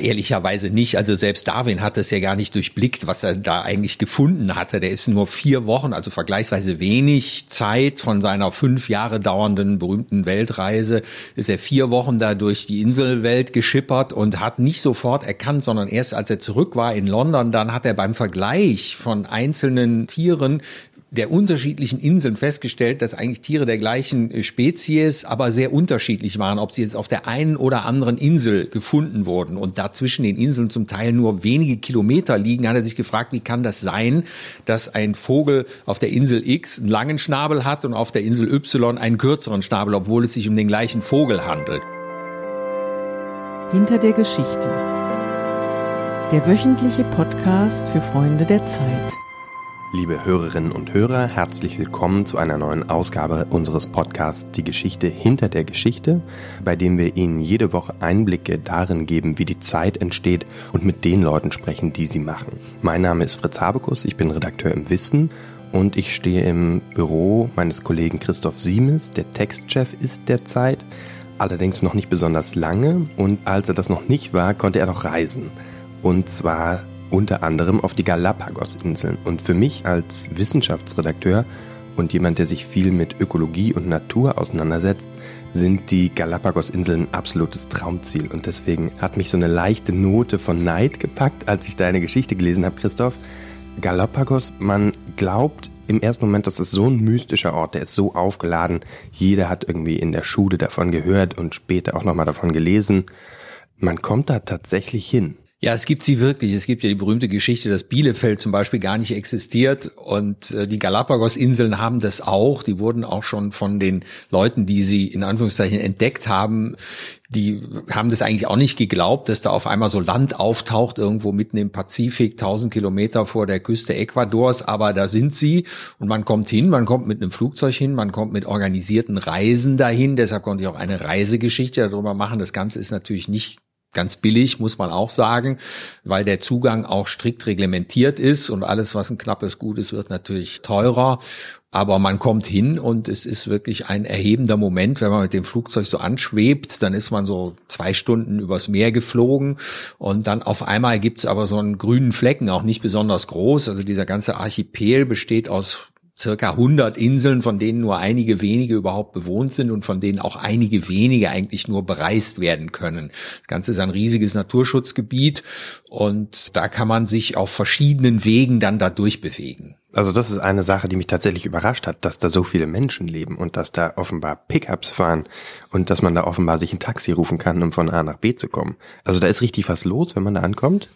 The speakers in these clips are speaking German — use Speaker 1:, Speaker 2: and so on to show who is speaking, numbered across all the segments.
Speaker 1: Ehrlicherweise nicht. Also selbst Darwin hat das ja gar nicht durchblickt, was er da eigentlich gefunden hatte. Der ist nur vier Wochen, also vergleichsweise wenig Zeit von seiner fünf Jahre dauernden berühmten Weltreise, ist er vier Wochen da durch die Inselwelt geschippert und hat nicht sofort erkannt, sondern erst als er zurück war in London, dann hat er beim Vergleich von einzelnen Tieren der unterschiedlichen Inseln festgestellt, dass eigentlich Tiere der gleichen äh, Spezies, aber sehr unterschiedlich waren, ob sie jetzt auf der einen oder anderen Insel gefunden wurden und da zwischen den Inseln zum Teil nur wenige Kilometer liegen, hat er sich gefragt, wie kann das sein, dass ein Vogel auf der Insel X einen langen Schnabel hat und auf der Insel Y einen kürzeren Schnabel, obwohl es sich um den gleichen Vogel handelt.
Speaker 2: Hinter der Geschichte. Der wöchentliche Podcast für Freunde der Zeit.
Speaker 3: Liebe Hörerinnen und Hörer, herzlich willkommen zu einer neuen Ausgabe unseres Podcasts Die Geschichte hinter der Geschichte, bei dem wir Ihnen jede Woche Einblicke darin geben, wie die Zeit entsteht und mit den Leuten sprechen, die sie machen. Mein Name ist Fritz Habekus, ich bin Redakteur im Wissen und ich stehe im Büro meines Kollegen Christoph Siemes, der Textchef ist derzeit, allerdings noch nicht besonders lange und als er das noch nicht war, konnte er noch reisen. Und zwar unter anderem auf die Galapagos-Inseln. Und für mich als Wissenschaftsredakteur und jemand, der sich viel mit Ökologie und Natur auseinandersetzt, sind die Galapagos-Inseln ein absolutes Traumziel. Und deswegen hat mich so eine leichte Note von Neid gepackt, als ich deine Geschichte gelesen habe, Christoph. Galapagos, man glaubt im ersten Moment, das ist so ein mystischer Ort, der ist so aufgeladen. Jeder hat irgendwie in der Schule davon gehört und später auch nochmal davon gelesen. Man kommt da tatsächlich hin.
Speaker 1: Ja, es gibt sie wirklich. Es gibt ja die berühmte Geschichte, dass Bielefeld zum Beispiel gar nicht existiert und äh, die Galapagos-Inseln haben das auch. Die wurden auch schon von den Leuten, die sie in Anführungszeichen entdeckt haben, die haben das eigentlich auch nicht geglaubt, dass da auf einmal so Land auftaucht, irgendwo mitten im Pazifik, 1000 Kilometer vor der Küste Ecuadors. Aber da sind sie und man kommt hin, man kommt mit einem Flugzeug hin, man kommt mit organisierten Reisen dahin. Deshalb konnte ich auch eine Reisegeschichte darüber machen. Das Ganze ist natürlich nicht ganz billig, muss man auch sagen, weil der Zugang auch strikt reglementiert ist und alles, was ein knappes Gut ist, wird natürlich teurer. Aber man kommt hin und es ist wirklich ein erhebender Moment, wenn man mit dem Flugzeug so anschwebt, dann ist man so zwei Stunden übers Meer geflogen und dann auf einmal gibt's aber so einen grünen Flecken, auch nicht besonders groß. Also dieser ganze Archipel besteht aus circa 100 Inseln, von denen nur einige wenige überhaupt bewohnt sind und von denen auch einige wenige eigentlich nur bereist werden können. Das Ganze ist ein riesiges Naturschutzgebiet und da kann man sich auf verschiedenen Wegen dann da durchbewegen.
Speaker 3: Also das ist eine Sache, die mich tatsächlich überrascht hat, dass da so viele Menschen leben und dass da offenbar Pickups fahren und dass man da offenbar sich ein Taxi rufen kann, um von A nach B zu kommen. Also da ist richtig was los, wenn man da ankommt.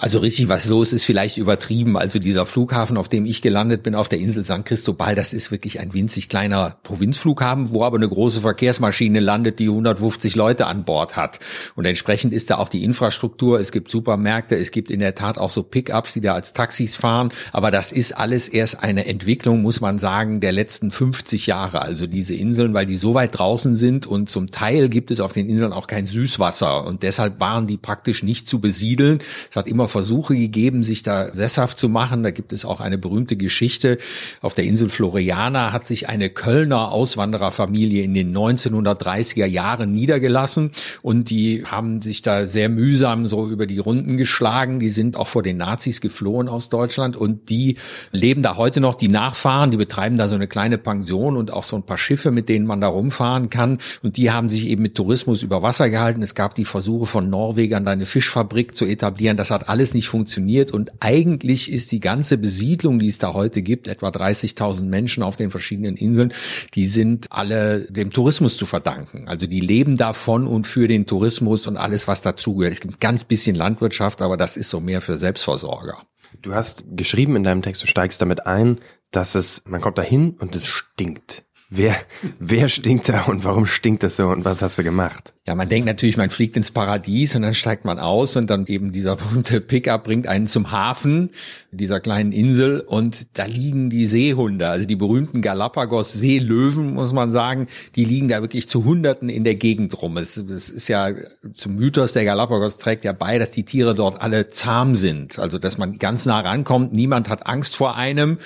Speaker 1: Also richtig was los ist vielleicht übertrieben. Also dieser Flughafen, auf dem ich gelandet bin, auf der Insel San Cristobal, das ist wirklich ein winzig kleiner Provinzflughafen, wo aber eine große Verkehrsmaschine landet, die 150 Leute an Bord hat. Und entsprechend ist da auch die Infrastruktur. Es gibt Supermärkte, es gibt in der Tat auch so Pickups, die da als Taxis fahren. Aber das ist alles erst eine Entwicklung, muss man sagen, der letzten 50 Jahre. Also diese Inseln, weil die so weit draußen sind und zum Teil gibt es auf den Inseln auch kein Süßwasser. Und deshalb waren die praktisch nicht zu besiedeln. Es hat immer Versuche gegeben, sich da sesshaft zu machen. Da gibt es auch eine berühmte Geschichte. Auf der Insel Floriana hat sich eine Kölner Auswandererfamilie in den 1930er Jahren niedergelassen und die haben sich da sehr mühsam so über die Runden geschlagen. Die sind auch vor den Nazis geflohen aus Deutschland und die leben da heute noch. Die Nachfahren, die betreiben da so eine kleine Pension und auch so ein paar Schiffe, mit denen man da rumfahren kann. Und die haben sich eben mit Tourismus über Wasser gehalten. Es gab die Versuche von Norwegern, da eine Fischfabrik zu etablieren. Das hat alles nicht funktioniert und eigentlich ist die ganze Besiedlung, die es da heute gibt, etwa 30.000 Menschen auf den verschiedenen Inseln, die sind alle dem Tourismus zu verdanken. Also die leben davon und für den Tourismus und alles, was dazugehört. Es gibt ganz bisschen Landwirtschaft, aber das ist so mehr für Selbstversorger.
Speaker 3: Du hast geschrieben in deinem Text, du steigst damit ein, dass es, man kommt da hin und es stinkt. Wer, wer stinkt da und warum stinkt das so und was hast du gemacht?
Speaker 1: Ja, man denkt natürlich, man fliegt ins Paradies und dann steigt man aus und dann eben dieser berühmte Pickup bringt einen zum Hafen dieser kleinen Insel und da liegen die Seehunde, also die berühmten Galapagos Seelöwen, muss man sagen, die liegen da wirklich zu Hunderten in der Gegend rum. Es, es ist ja zum Mythos der Galapagos trägt ja bei, dass die Tiere dort alle zahm sind, also dass man ganz nah rankommt, niemand hat Angst vor einem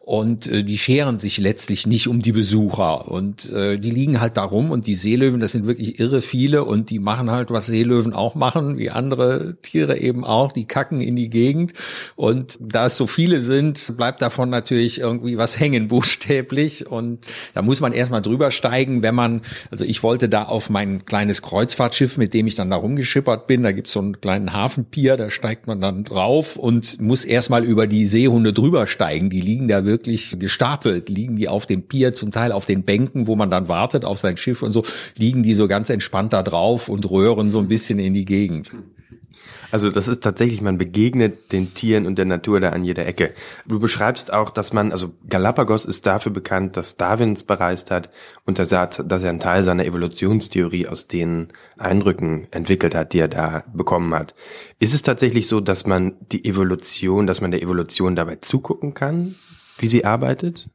Speaker 1: und äh, die scheren sich letztlich nicht um die Besucher und äh, die liegen halt da rum und die Seelöwen, das sind wirklich irre viele viele und die machen halt, was Seelöwen auch machen, wie andere Tiere eben auch, die kacken in die Gegend. Und da es so viele sind, bleibt davon natürlich irgendwie was hängen, buchstäblich. Und da muss man erstmal drüber steigen, wenn man, also ich wollte da auf mein kleines Kreuzfahrtschiff, mit dem ich dann da rumgeschippert bin, da gibt's so einen kleinen Hafenpier, da steigt man dann drauf und muss erstmal über die Seehunde drüber steigen. Die liegen da wirklich gestapelt, liegen die auf dem Pier, zum Teil auf den Bänken, wo man dann wartet auf sein Schiff und so, liegen die so ganz entspannt da drauf und röhren so ein bisschen in die Gegend.
Speaker 3: Also das ist tatsächlich, man begegnet den Tieren und der Natur da an jeder Ecke. Du beschreibst auch, dass man, also Galapagos ist dafür bekannt, dass Darwin es bereist hat und dass er, dass er einen Teil seiner Evolutionstheorie aus den Eindrücken entwickelt hat, die er da bekommen hat. Ist es tatsächlich so, dass man die Evolution, dass man der Evolution dabei zugucken kann, wie sie arbeitet?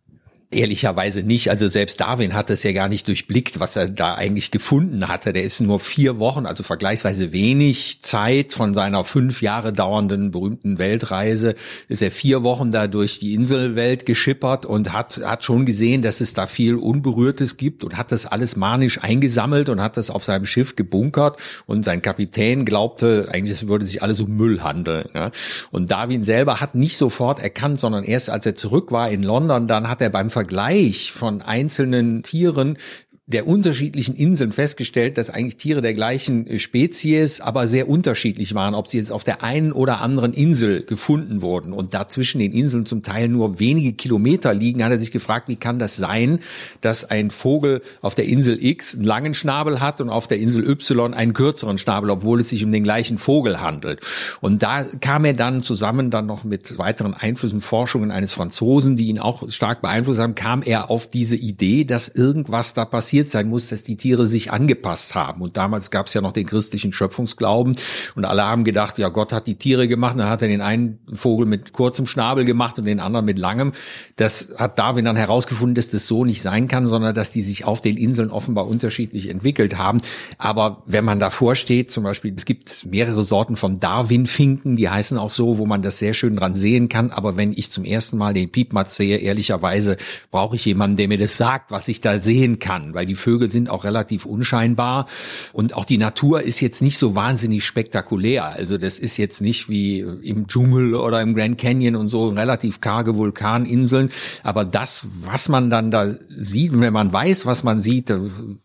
Speaker 1: Ehrlicherweise nicht. Also selbst Darwin hat es ja gar nicht durchblickt, was er da eigentlich gefunden hatte. Der ist nur vier Wochen, also vergleichsweise wenig Zeit von seiner fünf Jahre dauernden berühmten Weltreise, ist er vier Wochen da durch die Inselwelt geschippert und hat, hat schon gesehen, dass es da viel Unberührtes gibt und hat das alles manisch eingesammelt und hat das auf seinem Schiff gebunkert und sein Kapitän glaubte, eigentlich würde sich alles um Müll handeln. Ja. Und Darwin selber hat nicht sofort erkannt, sondern erst als er zurück war in London, dann hat er beim Vergleich von einzelnen Tieren der unterschiedlichen Inseln festgestellt, dass eigentlich Tiere der gleichen äh, Spezies, aber sehr unterschiedlich waren, ob sie jetzt auf der einen oder anderen Insel gefunden wurden und da zwischen den Inseln zum Teil nur wenige Kilometer liegen, hat er sich gefragt, wie kann das sein, dass ein Vogel auf der Insel X einen langen Schnabel hat und auf der Insel Y einen kürzeren Schnabel, obwohl es sich um den gleichen Vogel handelt. Und da kam er dann zusammen dann noch mit weiteren Einflüssen, Forschungen eines Franzosen, die ihn auch stark beeinflusst haben, kam er auf diese Idee, dass irgendwas da passiert passiert sein muss, dass die Tiere sich angepasst haben. Und damals gab es ja noch den christlichen Schöpfungsglauben und alle haben gedacht, ja, Gott hat die Tiere gemacht, dann hat er den einen Vogel mit kurzem Schnabel gemacht und den anderen mit langem. Das hat Darwin dann herausgefunden, dass das so nicht sein kann, sondern dass die sich auf den Inseln offenbar unterschiedlich entwickelt haben. Aber wenn man davor steht, zum Beispiel, es gibt mehrere Sorten von Darwin-Finken, die heißen auch so, wo man das sehr schön dran sehen kann. Aber wenn ich zum ersten Mal den Piepmatz sehe, ehrlicherweise brauche ich jemanden, der mir das sagt, was ich da sehen kann, weil weil die Vögel sind auch relativ unscheinbar und auch die Natur ist jetzt nicht so wahnsinnig spektakulär. Also das ist jetzt nicht wie im Dschungel oder im Grand Canyon und so relativ karge Vulkaninseln, aber das, was man dann da sieht, wenn man weiß, was man sieht,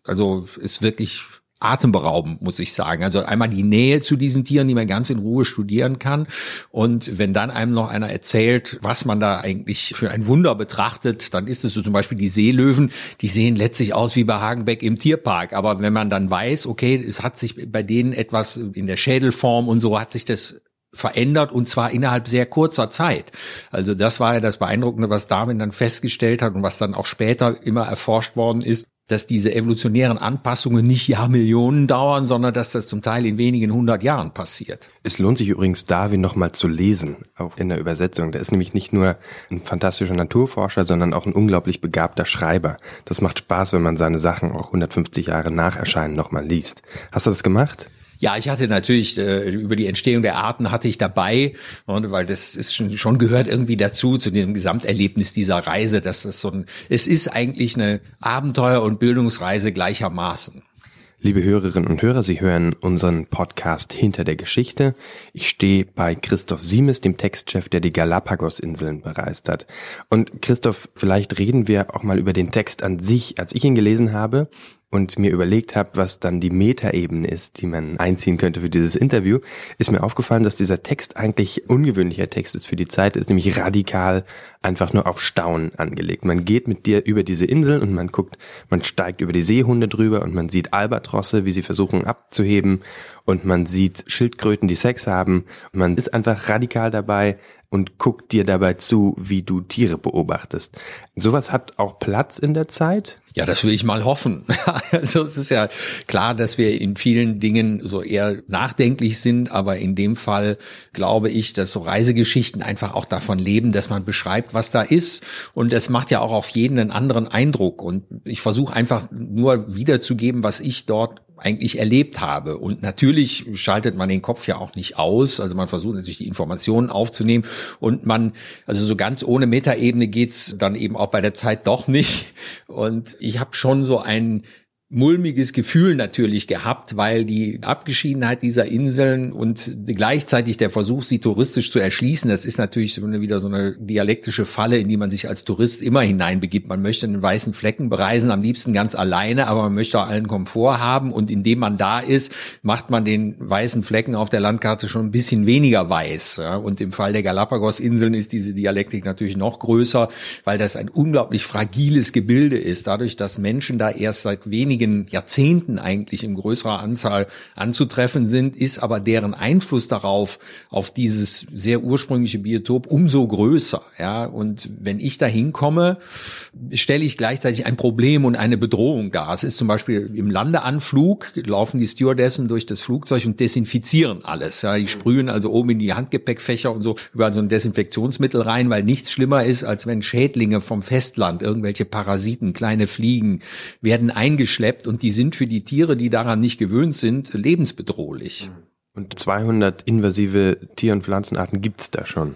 Speaker 1: also ist wirklich atemberaubend, muss ich sagen. Also einmal die Nähe zu diesen Tieren, die man ganz in Ruhe studieren kann. Und wenn dann einem noch einer erzählt, was man da eigentlich für ein Wunder betrachtet, dann ist es so zum Beispiel die Seelöwen, die sehen letztlich aus wie bei Hagenbeck im Tierpark. Aber wenn man dann weiß, okay, es hat sich bei denen etwas in der Schädelform und so hat sich das verändert und zwar innerhalb sehr kurzer Zeit. Also das war ja das Beeindruckende, was Darwin dann festgestellt hat und was dann auch später immer erforscht worden ist, dass diese evolutionären Anpassungen nicht Jahrmillionen dauern, sondern dass das zum Teil in wenigen hundert Jahren passiert.
Speaker 3: Es lohnt sich übrigens, Darwin nochmal zu lesen, auch in der Übersetzung. Der ist nämlich nicht nur ein fantastischer Naturforscher, sondern auch ein unglaublich begabter Schreiber. Das macht Spaß, wenn man seine Sachen auch 150 Jahre nach Erscheinen nochmal liest. Hast du das gemacht?
Speaker 1: Ja, ich hatte natürlich äh, über die Entstehung der Arten hatte ich dabei, und, weil das ist schon, schon gehört irgendwie dazu zu dem Gesamterlebnis dieser Reise, dass das so ein, es ist eigentlich eine Abenteuer- und Bildungsreise gleichermaßen.
Speaker 3: Liebe Hörerinnen und Hörer, Sie hören unseren Podcast Hinter der Geschichte. Ich stehe bei Christoph Siemes, dem Textchef, der die Galapagos-Inseln bereist hat. Und Christoph, vielleicht reden wir auch mal über den Text an sich. Als ich ihn gelesen habe, und mir überlegt habe, was dann die Metaebene ist, die man einziehen könnte für dieses Interview, ist mir aufgefallen, dass dieser Text eigentlich ungewöhnlicher Text ist für die Zeit, ist nämlich radikal einfach nur auf Staunen angelegt. Man geht mit dir über diese Inseln und man guckt, man steigt über die Seehunde drüber und man sieht Albatrosse, wie sie versuchen abzuheben und man sieht Schildkröten, die Sex haben. Man ist einfach radikal dabei, und guckt dir dabei zu, wie du Tiere beobachtest. Sowas hat auch Platz in der Zeit?
Speaker 1: Ja, das will ich mal hoffen. Also es ist ja klar, dass wir in vielen Dingen so eher nachdenklich sind, aber in dem Fall glaube ich, dass so Reisegeschichten einfach auch davon leben, dass man beschreibt, was da ist und es macht ja auch auf jeden einen anderen Eindruck und ich versuche einfach nur wiederzugeben, was ich dort eigentlich erlebt habe. Und natürlich schaltet man den Kopf ja auch nicht aus. Also man versucht natürlich die Informationen aufzunehmen und man, also so ganz ohne Metaebene geht's dann eben auch bei der Zeit doch nicht. Und ich habe schon so ein mulmiges Gefühl natürlich gehabt, weil die Abgeschiedenheit dieser Inseln und gleichzeitig der Versuch, sie touristisch zu erschließen, das ist natürlich wieder so eine dialektische Falle, in die man sich als Tourist immer hineinbegibt. Man möchte einen weißen Flecken bereisen, am liebsten ganz alleine, aber man möchte auch allen Komfort haben und indem man da ist, macht man den weißen Flecken auf der Landkarte schon ein bisschen weniger weiß. Und im Fall der Galapagos-Inseln ist diese Dialektik natürlich noch größer, weil das ein unglaublich fragiles Gebilde ist. Dadurch, dass Menschen da erst seit wenigen wenigen Jahrzehnten eigentlich in größerer Anzahl anzutreffen sind, ist aber deren Einfluss darauf, auf dieses sehr ursprüngliche Biotop umso größer. Ja, und wenn ich da hinkomme, stelle ich gleichzeitig ein Problem und eine Bedrohung dar. Es ist zum Beispiel im Landeanflug laufen die Stewardessen durch das Flugzeug und desinfizieren alles. Ja, die sprühen also oben in die Handgepäckfächer und so überall so ein Desinfektionsmittel rein, weil nichts schlimmer ist, als wenn Schädlinge vom Festland, irgendwelche Parasiten, kleine Fliegen, werden eingeschleppt schleppt und die sind für die Tiere, die daran nicht gewöhnt sind, lebensbedrohlich.
Speaker 3: Und 200 invasive Tier- und Pflanzenarten gibt's da schon.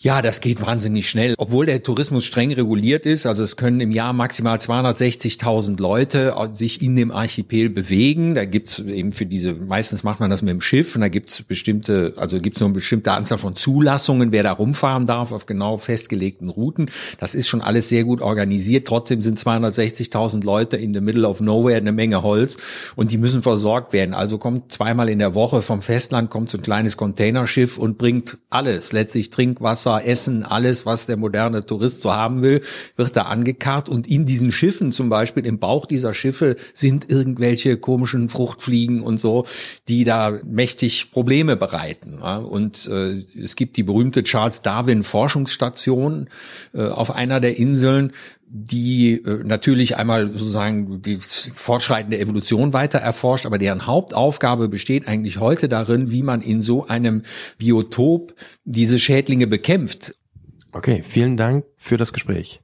Speaker 1: Ja, das geht wahnsinnig schnell. Obwohl der Tourismus streng reguliert ist, also es können im Jahr maximal 260.000 Leute sich in dem Archipel bewegen. Da gibt's eben für diese, meistens macht man das mit dem Schiff und da gibt's bestimmte, also gibt's nur eine bestimmte Anzahl von Zulassungen, wer da rumfahren darf auf genau festgelegten Routen. Das ist schon alles sehr gut organisiert. Trotzdem sind 260.000 Leute in the middle of nowhere eine Menge Holz und die müssen versorgt werden. Also kommt zweimal in der Woche vom Festland kommt so ein kleines Containerschiff und bringt alles, letztlich Trinkwasser, Wasser, Essen, alles, was der moderne Tourist so haben will, wird da angekarrt. Und in diesen Schiffen zum Beispiel, im Bauch dieser Schiffe sind irgendwelche komischen Fruchtfliegen und so, die da mächtig Probleme bereiten. Und äh, es gibt die berühmte Charles Darwin Forschungsstation äh, auf einer der Inseln, die äh, natürlich einmal sozusagen die fortschreitende Evolution weiter erforscht, aber deren Hauptaufgabe besteht eigentlich heute darin, wie man in so einem Biotop diese Schädlinge bekämpft.
Speaker 3: Okay, vielen Dank für das Gespräch.